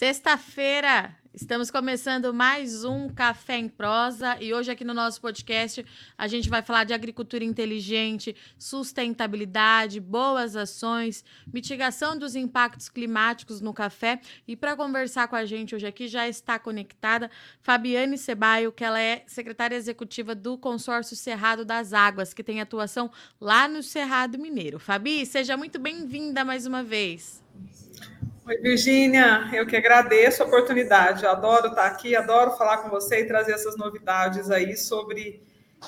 Sexta-feira, estamos começando mais um Café em Prosa e hoje aqui no nosso podcast a gente vai falar de agricultura inteligente, sustentabilidade, boas ações, mitigação dos impactos climáticos no café e para conversar com a gente hoje aqui já está conectada Fabiane Sebaio, que ela é secretária executiva do Consórcio Cerrado das Águas, que tem atuação lá no Cerrado Mineiro. Fabi, seja muito bem-vinda mais uma vez. Oi, Virgínia, eu que agradeço a oportunidade. Eu adoro estar aqui, adoro falar com você e trazer essas novidades aí sobre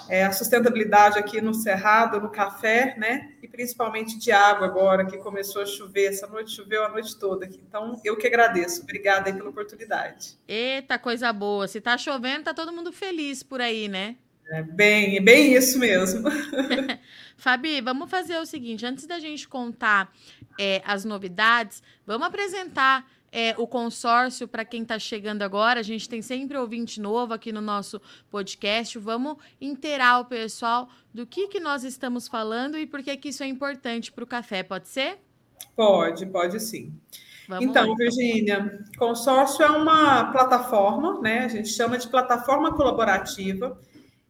é, a sustentabilidade aqui no Cerrado, no café, né? E principalmente de água agora, que começou a chover. Essa noite choveu a noite toda aqui. Então, eu que agradeço. Obrigada aí pela oportunidade. Eita, coisa boa. Se tá chovendo, tá todo mundo feliz por aí, né? É bem, é bem isso mesmo. Fabi, vamos fazer o seguinte: antes da gente contar é, as novidades, vamos apresentar é, o consórcio para quem está chegando agora. A gente tem sempre ouvinte novo aqui no nosso podcast. Vamos inteirar o pessoal do que, que nós estamos falando e por que, que isso é importante para o café. Pode ser? Pode, pode sim. Vamos então, lá. Virgínia, consórcio é uma plataforma, né? A gente chama de plataforma colaborativa.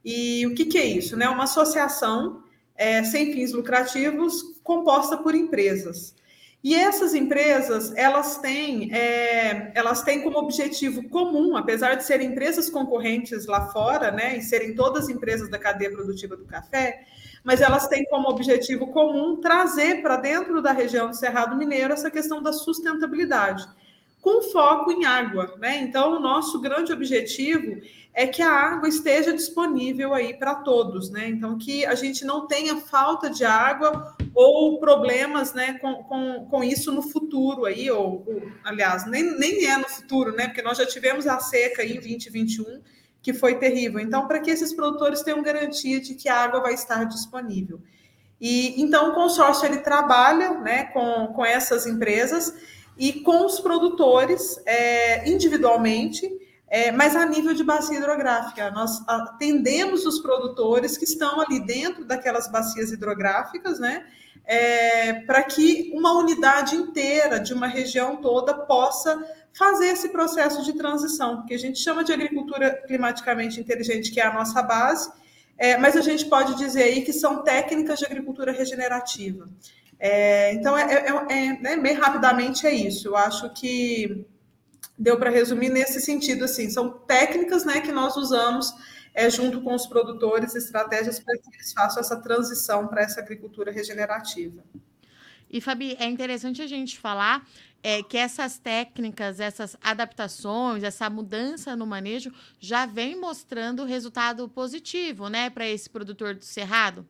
E o que, que é isso? Né? Uma associação é, sem fins lucrativos composta por empresas. E essas empresas, elas têm, é, elas têm como objetivo comum, apesar de serem empresas concorrentes lá fora, né, e serem todas empresas da cadeia produtiva do café, mas elas têm como objetivo comum trazer para dentro da região do Cerrado Mineiro essa questão da sustentabilidade, com foco em água, né? Então, o nosso grande objetivo é que a água esteja disponível aí para todos, né? Então, que a gente não tenha falta de água ou problemas né, com, com, com isso no futuro aí, ou, ou, aliás, nem, nem é no futuro, né? Porque nós já tivemos a seca em 2021, que foi terrível. Então, para que esses produtores tenham garantia de que a água vai estar disponível. E então o consórcio ele trabalha né, com, com essas empresas e com os produtores é, individualmente é, mas a nível de bacia hidrográfica. Nós atendemos os produtores que estão ali dentro daquelas bacias hidrográficas, né? É, para que uma unidade inteira de uma região toda possa fazer esse processo de transição, que a gente chama de agricultura climaticamente inteligente, que é a nossa base, é, mas a gente pode dizer aí que são técnicas de agricultura regenerativa. É, então, é, é, é né, bem rapidamente é isso. Eu acho que deu para resumir nesse sentido, assim, são técnicas né, que nós usamos é, junto com os produtores, estratégias para que eles façam essa transição para essa agricultura regenerativa. E, Fabi, é interessante a gente falar é, que essas técnicas, essas adaptações, essa mudança no manejo já vem mostrando resultado positivo, né, para esse produtor do cerrado?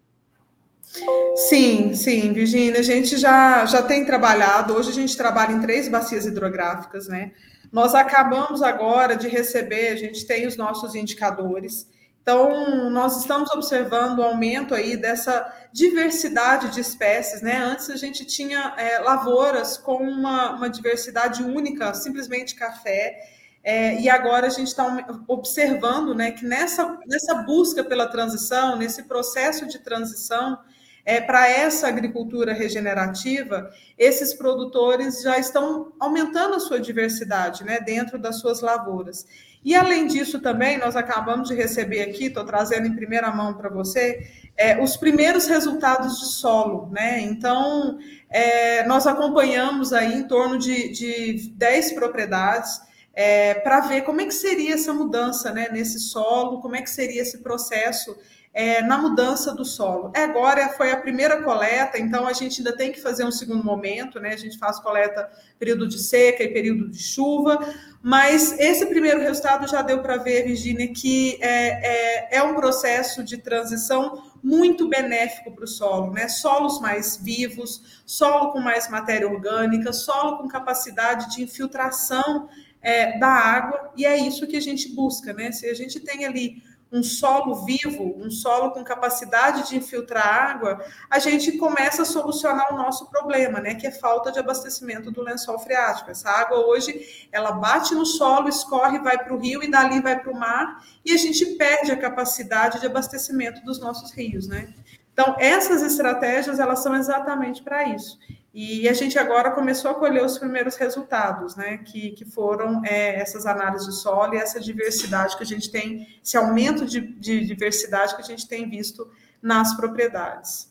Sim, sim, Virginia, a gente já, já tem trabalhado, hoje a gente trabalha em três bacias hidrográficas, né? Nós acabamos agora de receber, a gente tem os nossos indicadores. Então, nós estamos observando o aumento aí dessa diversidade de espécies, né? Antes a gente tinha é, lavouras com uma, uma diversidade única, simplesmente café. É, e agora a gente está observando né, que nessa, nessa busca pela transição, nesse processo de transição, é, para essa agricultura regenerativa, esses produtores já estão aumentando a sua diversidade né, dentro das suas lavouras. E além disso, também nós acabamos de receber aqui, estou trazendo em primeira mão para você, é, os primeiros resultados de solo. Né? Então, é, nós acompanhamos aí em torno de, de 10 propriedades. É, para ver como é que seria essa mudança né, nesse solo, como é que seria esse processo é, na mudança do solo. É, agora foi a primeira coleta, então a gente ainda tem que fazer um segundo momento, né? A gente faz coleta período de seca e período de chuva, mas esse primeiro resultado já deu para ver, Virginia, que é, é, é, um processo de transição muito benéfico para o solo, né? Solos mais vivos, solo com mais matéria orgânica, solo com capacidade de infiltração é, da água, e é isso que a gente busca, né? Se a gente tem ali um solo vivo, um solo com capacidade de infiltrar água, a gente começa a solucionar o nosso problema, né? Que é falta de abastecimento do lençol freático. Essa água hoje ela bate no solo, escorre, vai para o rio e dali vai para o mar, e a gente perde a capacidade de abastecimento dos nossos rios, né? Então, essas estratégias, elas são exatamente para isso. E a gente agora começou a colher os primeiros resultados, né? Que, que foram é, essas análises de solo e essa diversidade que a gente tem, esse aumento de, de diversidade que a gente tem visto nas propriedades.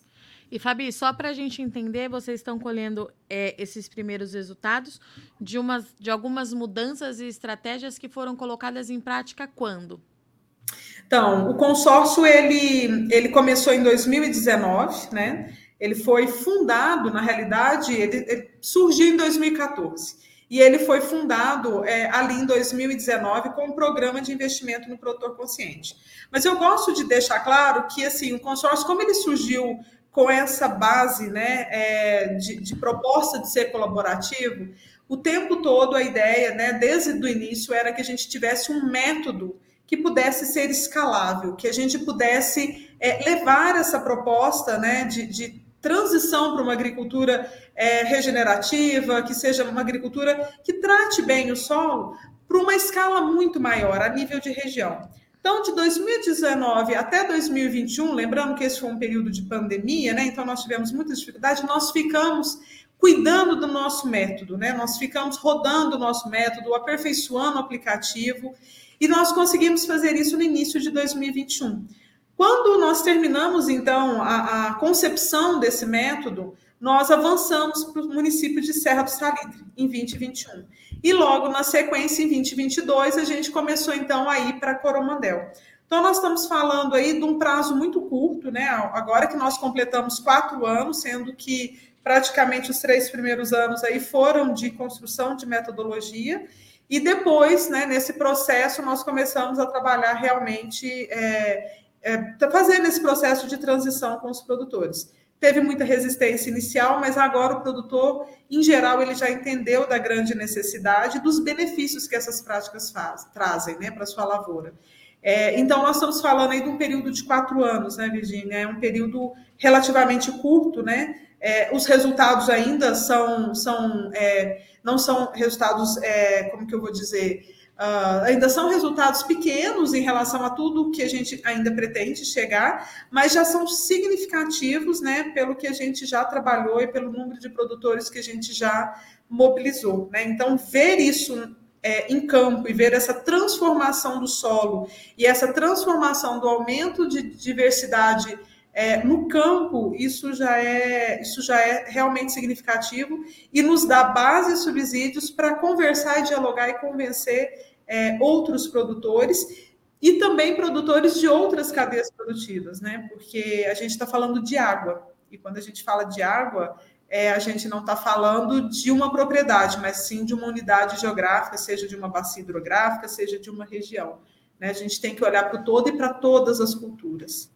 E Fabi, só para a gente entender, vocês estão colhendo é, esses primeiros resultados de, umas, de algumas mudanças e estratégias que foram colocadas em prática quando? Então, o consórcio ele, ele começou em 2019, né? Ele foi fundado, na realidade, ele, ele surgiu em 2014. E ele foi fundado é, ali em 2019 com um programa de investimento no produtor consciente. Mas eu gosto de deixar claro que assim o consórcio, como ele surgiu com essa base né, é, de, de, proposta de ser colaborativo, o tempo todo a ideia, né, desde o início, era que a gente tivesse um método que pudesse ser escalável, que a gente pudesse é, levar essa proposta né, de, de transição para uma agricultura é, regenerativa, que seja uma agricultura que trate bem o solo, para uma escala muito maior, a nível de região. Então, de 2019 até 2021, lembrando que esse foi um período de pandemia, né? Então, nós tivemos muita dificuldade, nós ficamos cuidando do nosso método, né? Nós ficamos rodando o nosso método, aperfeiçoando o aplicativo, e nós conseguimos fazer isso no início de 2021. Quando nós terminamos, então, a, a concepção desse método, nós avançamos para o município de Serra do Salitre, em 2021. E logo na sequência, em 2022, a gente começou, então, a ir para Coromandel. Então, nós estamos falando aí de um prazo muito curto, né? Agora que nós completamos quatro anos, sendo que praticamente os três primeiros anos aí foram de construção de metodologia, e depois, né, nesse processo, nós começamos a trabalhar realmente é, é, tá fazendo esse processo de transição com os produtores. Teve muita resistência inicial, mas agora o produtor, em geral, ele já entendeu da grande necessidade dos benefícios que essas práticas faz, trazem né, para a sua lavoura. É, então, nós estamos falando aí de um período de quatro anos, né, Virginia? É um período relativamente curto, né? É, os resultados ainda são, são é, não são resultados, é, como que eu vou dizer, Uh, ainda são resultados pequenos em relação a tudo que a gente ainda pretende chegar, mas já são significativos, né, pelo que a gente já trabalhou e pelo número de produtores que a gente já mobilizou, né? Então, ver isso é, em campo e ver essa transformação do solo e essa transformação do aumento de diversidade é, no campo, isso já é isso já é realmente significativo e nos dá base e subsídios para conversar e dialogar e convencer é, outros produtores e também produtores de outras cadeias produtivas, né? Porque a gente está falando de água e quando a gente fala de água, é, a gente não está falando de uma propriedade, mas sim de uma unidade geográfica, seja de uma bacia hidrográfica, seja de uma região. Né? A gente tem que olhar para o todo e para todas as culturas.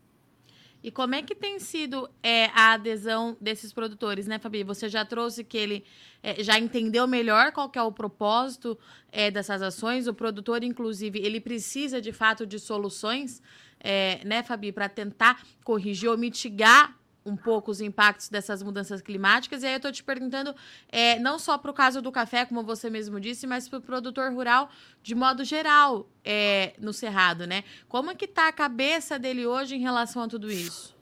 E como é que tem sido é, a adesão desses produtores, né, Fabi? Você já trouxe que ele é, já entendeu melhor qual é o propósito é, dessas ações. O produtor, inclusive, ele precisa de fato de soluções, é, né, Fabi, para tentar corrigir ou mitigar um pouco os impactos dessas mudanças climáticas. E aí eu estou te perguntando, é, não só para o caso do café, como você mesmo disse, mas para o produtor rural de modo geral é, no Cerrado, né? Como é que está a cabeça dele hoje em relação a tudo isso?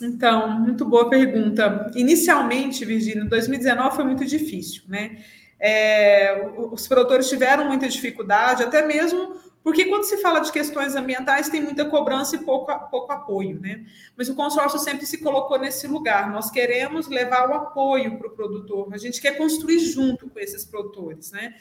Então, muito boa pergunta. Inicialmente, Virginia, 2019 foi muito difícil, né? É, os produtores tiveram muita dificuldade, até mesmo porque quando se fala de questões ambientais, tem muita cobrança e pouco, pouco apoio, né? Mas o consórcio sempre se colocou nesse lugar. Nós queremos levar o apoio para o produtor, a gente quer construir junto com esses produtores, né?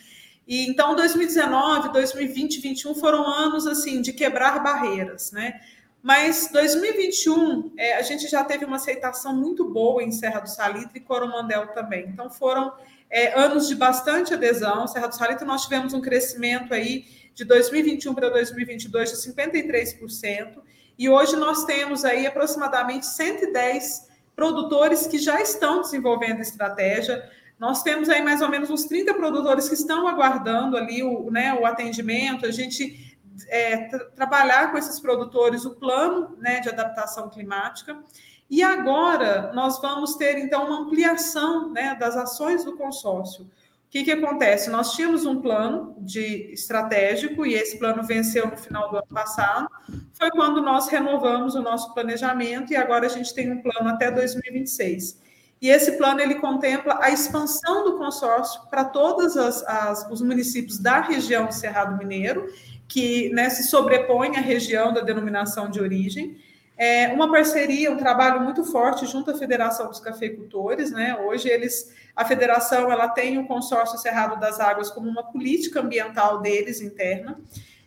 E então 2019, 2020, 2021 foram anos assim de quebrar barreiras, né? Mas 2021 é, a gente já teve uma aceitação muito boa em Serra do Salitre e Coromandel também. Então foram é, anos de bastante adesão. Serra do Salitre nós tivemos um crescimento aí de 2021 para 2022 de 53%, e hoje nós temos aí aproximadamente 110 produtores que já estão desenvolvendo estratégia. Nós temos aí mais ou menos uns 30 produtores que estão aguardando ali o, né, o atendimento. A gente é, tra trabalhar com esses produtores o plano né, de adaptação climática. E agora nós vamos ter, então, uma ampliação né, das ações do consórcio. Que, que acontece? Nós tínhamos um plano de estratégico e esse plano venceu no final do ano passado. Foi quando nós renovamos o nosso planejamento e agora a gente tem um plano até 2026. E esse plano ele contempla a expansão do consórcio para todos os municípios da região do Cerrado Mineiro, que né, se sobrepõe à região da denominação de origem. É uma parceria, um trabalho muito forte junto à Federação dos Cafeicultores, né? Hoje eles, a federação, ela tem o consórcio Cerrado das Águas como uma política ambiental deles interna.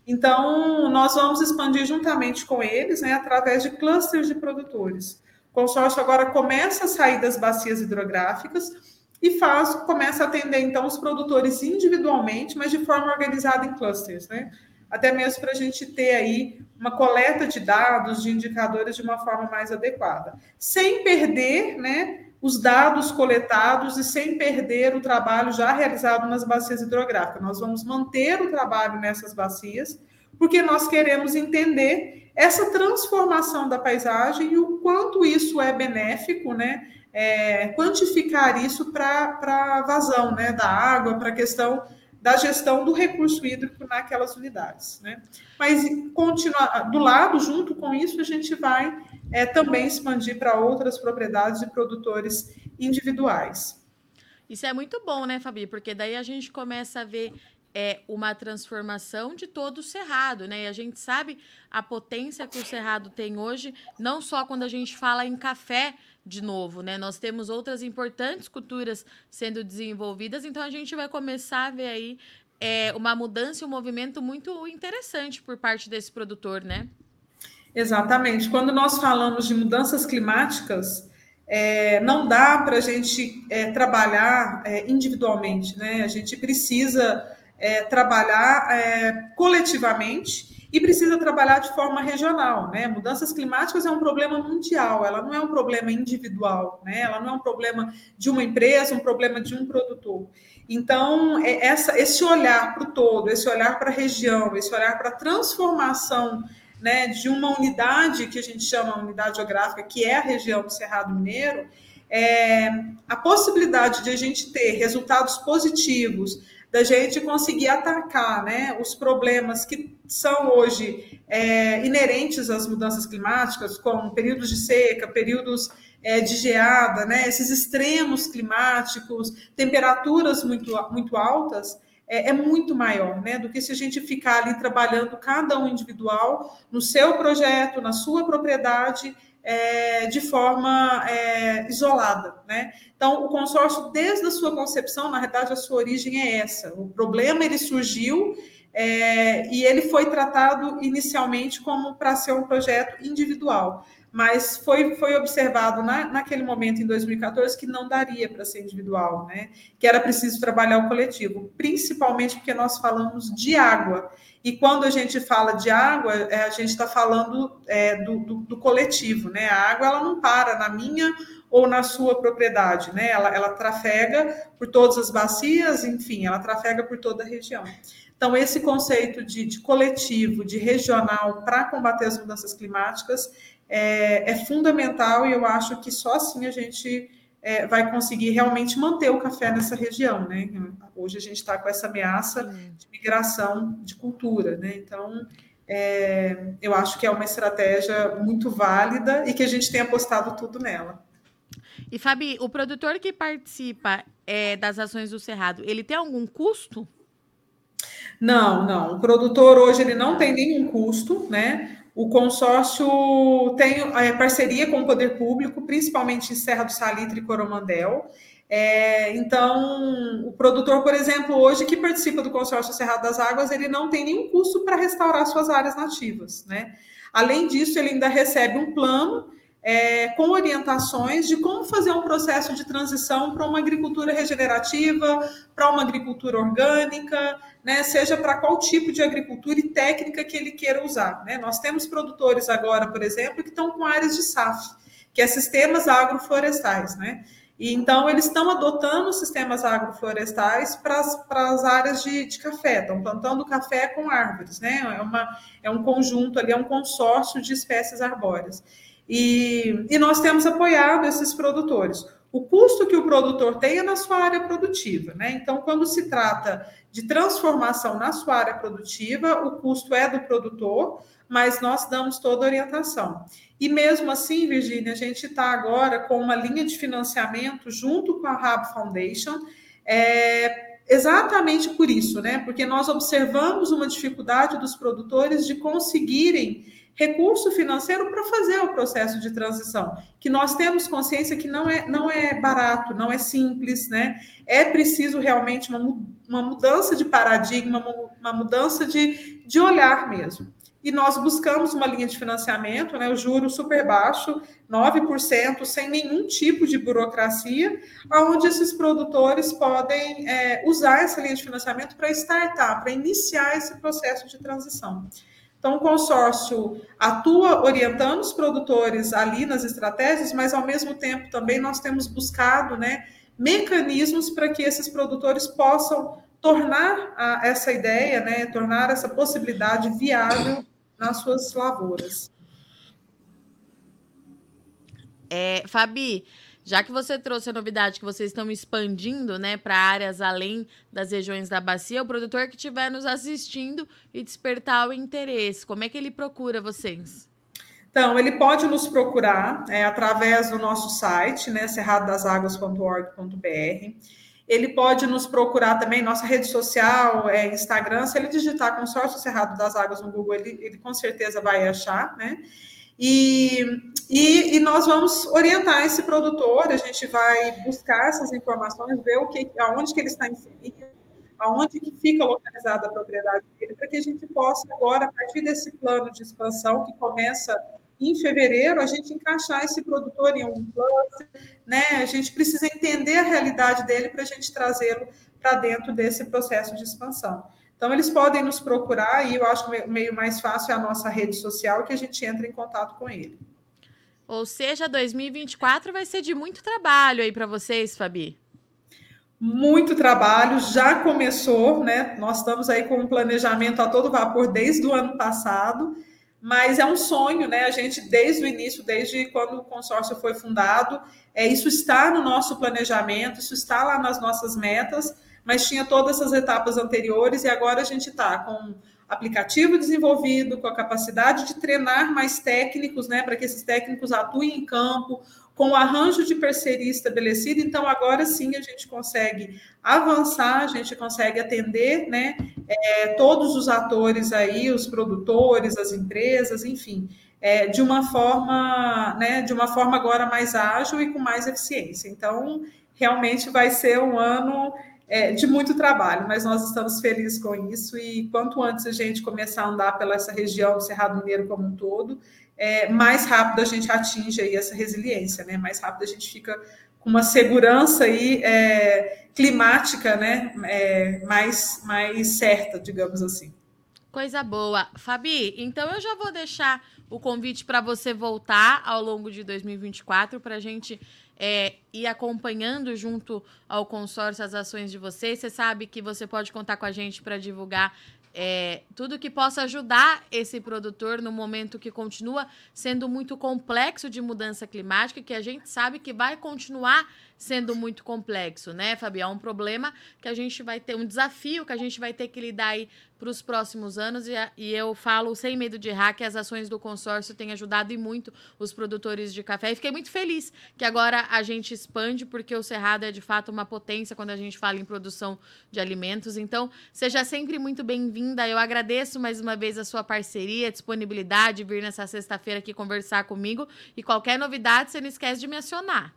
Então, nós vamos expandir juntamente com eles, né, através de clusters de produtores. O consórcio agora começa a sair das bacias hidrográficas e faz, começa a atender então os produtores individualmente, mas de forma organizada em clusters, né? Até mesmo para a gente ter aí uma coleta de dados, de indicadores de uma forma mais adequada, sem perder, né, os dados coletados e sem perder o trabalho já realizado nas bacias hidrográficas. Nós vamos manter o trabalho nessas bacias, porque nós queremos entender essa transformação da paisagem e o quanto isso é benéfico, né? É, quantificar isso para a vazão né, da água, para a questão da gestão do recurso hídrico naquelas unidades. Né? Mas continuar do lado, junto com isso, a gente vai é, também expandir para outras propriedades de produtores individuais. Isso é muito bom, né, Fabi? Porque daí a gente começa a ver é uma transformação de todo o cerrado, né? E a gente sabe a potência que o cerrado tem hoje, não só quando a gente fala em café de novo, né? Nós temos outras importantes culturas sendo desenvolvidas, então a gente vai começar a ver aí é, uma mudança e um movimento muito interessante por parte desse produtor, né? Exatamente. Quando nós falamos de mudanças climáticas, é, não dá para a gente é, trabalhar é, individualmente, né? A gente precisa é, trabalhar é, coletivamente e precisa trabalhar de forma regional. Né? Mudanças climáticas é um problema mundial, ela não é um problema individual, né? ela não é um problema de uma empresa, um problema de um produtor. Então, é essa, esse olhar para o todo, esse olhar para a região, esse olhar para a transformação né, de uma unidade que a gente chama unidade geográfica, que é a região do Cerrado Mineiro, é, a possibilidade de a gente ter resultados positivos da gente conseguir atacar né, os problemas que são hoje é, inerentes às mudanças climáticas, como períodos de seca, períodos é, de geada, né, esses extremos climáticos, temperaturas muito, muito altas, é, é, muito maior né, do que se a gente ficar ali trabalhando cada um individual no seu projeto, na sua propriedade é, de forma é, isolada. Né? Então, o consórcio, desde a sua concepção, na verdade, a sua origem é essa. O problema ele surgiu é, e ele foi tratado inicialmente como para ser um projeto individual mas foi, foi observado na, naquele momento, em 2014, que não daria para ser individual, né? que era preciso trabalhar o coletivo, principalmente porque nós falamos de água. E quando a gente fala de água, é, a gente está falando é, do, do, do, coletivo. Né? A água ela não para na minha ou na sua propriedade, né? ela, ela trafega por todas as bacias, enfim, ela trafega por toda a região. Então, esse conceito de, de coletivo, de regional para combater as mudanças climáticas é, é, fundamental e eu acho que só assim a gente é, vai conseguir realmente manter o café nessa região, né? Hoje a gente está com essa ameaça de migração de cultura, né? Então, é, eu acho que é uma estratégia muito válida e que a gente tem apostado tudo nela. E Fabi, o produtor que participa é, das ações do Cerrado, ele tem algum custo? Não, não. O produtor hoje ele não tem nenhum custo, né? O consórcio tem é, parceria com o poder público, principalmente em Serra do Salitre e Coromandel. É, então, o produtor, por exemplo, hoje que participa do consórcio Cerrado das Águas, ele não tem nenhum custo para restaurar suas áreas nativas, né? Além disso, ele ainda recebe um plano é, com orientações de como fazer um processo de transição para uma agricultura regenerativa, para uma agricultura orgânica, né, seja para qual tipo de agricultura e técnica que ele queira usar. Né? Nós temos produtores agora, por exemplo, que estão com áreas de SAF, que é sistemas agroflorestais. Né? E então eles estão adotando sistemas agroflorestais para as áreas de, de, café, estão plantando café com árvores, né? É, uma, é um conjunto ali, é um consórcio de espécies arbóreas. E, e nós temos apoiado esses produtores. O custo que o produtor tem é na sua área produtiva, né? Então, quando se trata de transformação na sua área produtiva, o custo é do produtor, mas nós damos toda a orientação. E mesmo assim, Virginia, a gente está agora com uma linha de financiamento junto com a Hub Foundation, é, exatamente por isso, né? Porque nós observamos uma dificuldade dos produtores de conseguirem recurso financeiro para fazer o processo de transição, que nós temos consciência que não é, não é barato, não é simples, né? É preciso realmente uma, uma mudança de paradigma, uma, mudança de, de olhar mesmo e nós buscamos uma linha de financiamento, né, o juro super baixo, 9%, sem nenhum tipo de burocracia, onde esses produtores podem é, usar essa linha de financiamento para startar, para iniciar esse processo de transição. Então, o consórcio atua orientando os produtores ali nas estratégias, mas ao mesmo tempo também nós temos buscado né, mecanismos para que esses produtores possam tornar a, essa ideia, né, tornar essa possibilidade viável nas suas lavouras. É, Fabi, já que você trouxe a novidade que vocês estão expandindo né, para áreas além das regiões da bacia, o produtor que estiver nos assistindo e despertar o interesse, como é que ele procura vocês? Então, ele pode nos procurar é, através do nosso site, né, cerradodaságuas.org.br. Ele pode nos procurar também, nossa rede social, é, Instagram. Se ele digitar Consórcio Cerrado das Águas no Google, ele, ele com certeza vai achar, né? E, e, e, nós vamos orientar esse produtor, a gente vai buscar essas informações, ver o que, aonde que ele está inserido, aonde que fica localizada a propriedade dele, para que a gente possa agora, a partir desse plano de expansão que começa em fevereiro, a gente encaixar esse produtor em um cluster, né? A gente precisa entender a realidade dele para a gente trazê-lo para dentro desse processo de expansão. Então, eles podem nos procurar e eu acho que o meio mais fácil é a nossa rede social que a gente entra em contato com ele. Ou seja, 2024 vai ser de muito trabalho aí para vocês, Fabi. Muito trabalho, já começou, né? Nós estamos aí com um planejamento a todo vapor desde o ano passado mas é um sonho, né? A gente, desde o início, desde quando o consórcio foi fundado, é, isso está no nosso planejamento, isso está lá nas nossas metas, mas tinha todas essas etapas anteriores e agora a gente está com aplicativo desenvolvido, com a capacidade de treinar mais técnicos, né, para que esses técnicos atuem em campo, com o arranjo de parceria estabelecido, então agora sim a gente consegue avançar, a gente consegue atender né, é, todos os atores aí, os produtores, as empresas, enfim, é, de uma forma, né, de uma forma agora mais ágil e com mais eficiência. Então, realmente vai ser um ano é, de muito trabalho, mas nós estamos felizes com isso e quanto antes a gente começar a andar pela essa região do Cerrado Mineiro como um todo, é, mais rápido a gente atinge aí essa resiliência, né? Mais rápido a gente fica com uma segurança aí, é, climática, né? É, mais, mais certa, digamos assim. Coisa boa. Fabi, então eu já vou deixar o convite para você voltar ao longo de 2024 para a gente é, ir acompanhando junto ao consórcio as ações de vocês. Você sabe que você pode contar com a gente para divulgar é, tudo que possa ajudar esse produtor no momento que continua sendo muito complexo de mudança climática, que a gente sabe que vai continuar sendo muito complexo, né, Fabi? É um problema que a gente vai ter, um desafio que a gente vai ter que lidar aí para os próximos anos. E, e, eu falo sem medo de errar que as ações do consórcio têm ajudado e muito os produtores de café. E fiquei muito feliz que agora a gente expande, porque o Cerrado é de fato uma potência quando a gente fala em produção de alimentos. Então, seja sempre muito bem-vinda. Eu agradeço mais uma vez a sua parceria, a disponibilidade, vir nessa sexta-feira aqui conversar comigo. E qualquer novidade, você não esquece de me acionar.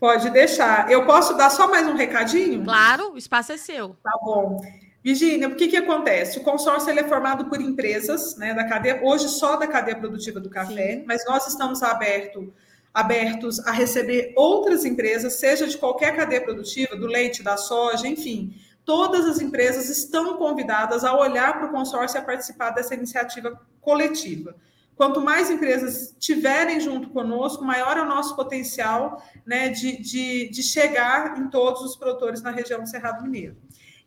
Pode deixar. Eu posso dar só mais um recadinho? Claro, o espaço é seu. Tá bom. Virginia, o que, que acontece? O consórcio ele é formado por empresas, né, da cadeia, hoje só da cadeia produtiva do café, Sim. mas nós estamos aberto, abertos a receber outras empresas, seja de qualquer cadeia produtiva, do leite, da soja, enfim. Todas as empresas estão convidadas a olhar para o consórcio e a participar dessa iniciativa coletiva. Quanto mais empresas tiverem junto conosco, maior é o nosso potencial né, de, de, de chegar em todos os produtores na região do Cerrado Mineiro.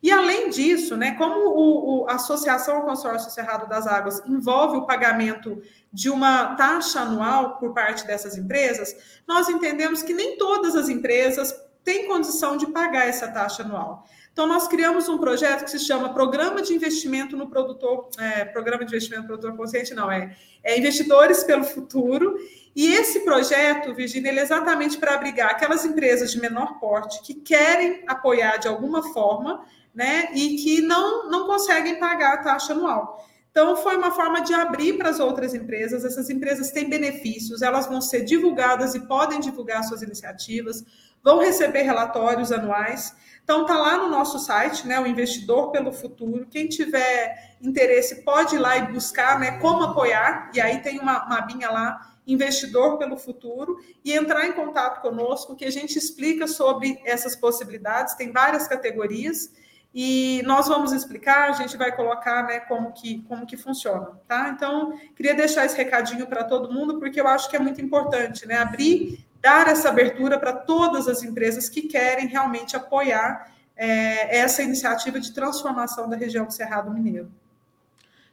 E além disso, né, como o, o, a Associação ao Consórcio Cerrado das Águas envolve o pagamento de uma taxa anual por parte dessas empresas, nós entendemos que nem todas as empresas têm condição de pagar essa taxa anual. Então, nós criamos um projeto que se chama Programa de Investimento no Produtor, é, Programa de Investimento no Produtor Consciente, não, é, é Investidores pelo Futuro. E esse projeto, Virginia, ele é exatamente para abrigar aquelas empresas de menor porte que querem apoiar de alguma forma né? E que não, não conseguem pagar a taxa anual. Então, foi uma forma de abrir para as outras empresas. Essas empresas têm benefícios, elas vão ser divulgadas e podem divulgar suas iniciativas, vão receber relatórios anuais. Então, está lá no nosso site, né, o Investidor pelo Futuro. Quem tiver interesse pode ir lá e buscar né, como apoiar, e aí tem uma, uma abinha lá, Investidor pelo Futuro, e entrar em contato conosco, que a gente explica sobre essas possibilidades, tem várias categorias e nós vamos explicar, a gente vai colocar né, como, que, como que funciona, tá? Então, queria deixar esse recadinho para todo mundo, porque eu acho que é muito importante, né? Abrir, dar essa abertura para todas as empresas que querem realmente apoiar é, essa iniciativa de transformação da região do Cerrado Mineiro.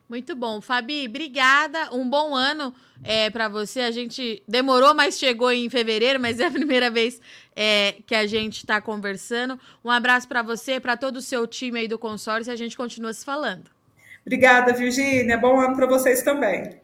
Muito bom. Fabi, obrigada. Um bom ano é, para você. A gente demorou, mas chegou em fevereiro, mas é a primeira vez é, que a gente está conversando. Um abraço para você, para todo o seu time aí do consórcio e a gente continua se falando. Obrigada, Virgínia. Bom ano para vocês também.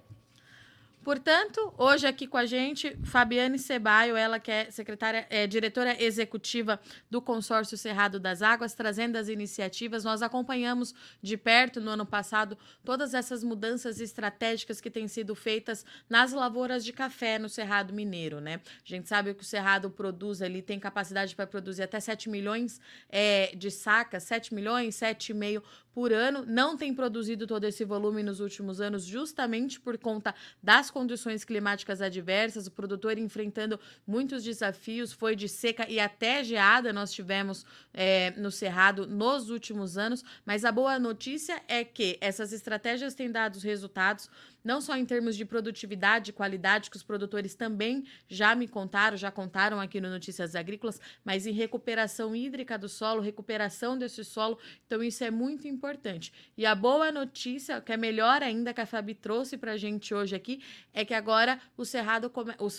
Portanto, hoje aqui com a gente, Fabiane Cebaio, ela que é secretária, é, diretora executiva do Consórcio Cerrado das Águas, trazendo as iniciativas. Nós acompanhamos de perto no ano passado todas essas mudanças estratégicas que têm sido feitas nas lavouras de café no Cerrado Mineiro, né? A gente sabe que o Cerrado produz ali, tem capacidade para produzir até 7 milhões é, de sacas, 7 milhões, 7,5 por ano, não tem produzido todo esse volume nos últimos anos, justamente por conta das condições climáticas adversas, o produtor enfrentando muitos desafios, foi de seca e até geada nós tivemos é, no Cerrado nos últimos anos, mas a boa notícia é que essas estratégias têm dado resultados não só em termos de produtividade e qualidade, que os produtores também já me contaram, já contaram aqui no Notícias Agrícolas, mas em recuperação hídrica do solo, recuperação desse solo. Então, isso é muito importante. E a boa notícia, que é melhor ainda que a Fabi trouxe para a gente hoje aqui, é que agora o Cerrado,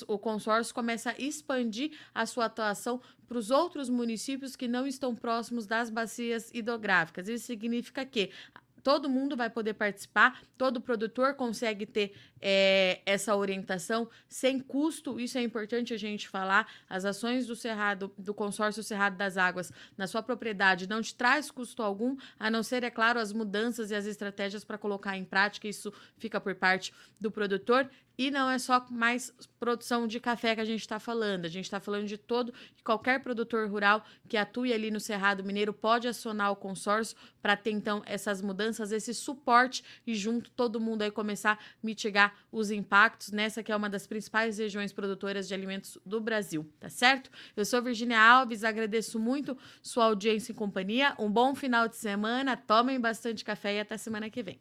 o consórcio começa a expandir a sua atuação para os outros municípios que não estão próximos das bacias hidrográficas. Isso significa que todo mundo vai poder participar, todo produtor consegue ter é, essa orientação sem custo. Isso é importante a gente falar. As ações do Cerrado, do consórcio Cerrado das Águas, na sua propriedade, não te traz custo algum, a não ser, é claro, as mudanças e as estratégias para colocar em prática. Isso fica por parte do produtor. E não é só mais produção de café que a gente está falando. A gente está falando de todo e qualquer produtor rural que atue ali no Cerrado Mineiro pode acionar o consórcio para ter então essas mudanças, esse suporte e junto todo mundo aí começar a mitigar os impactos nessa que é uma das principais regiões produtoras de alimentos do Brasil, tá certo? Eu sou Virginia Alves, agradeço muito sua audiência e companhia. Um bom final de semana, tomem bastante café e até semana que vem.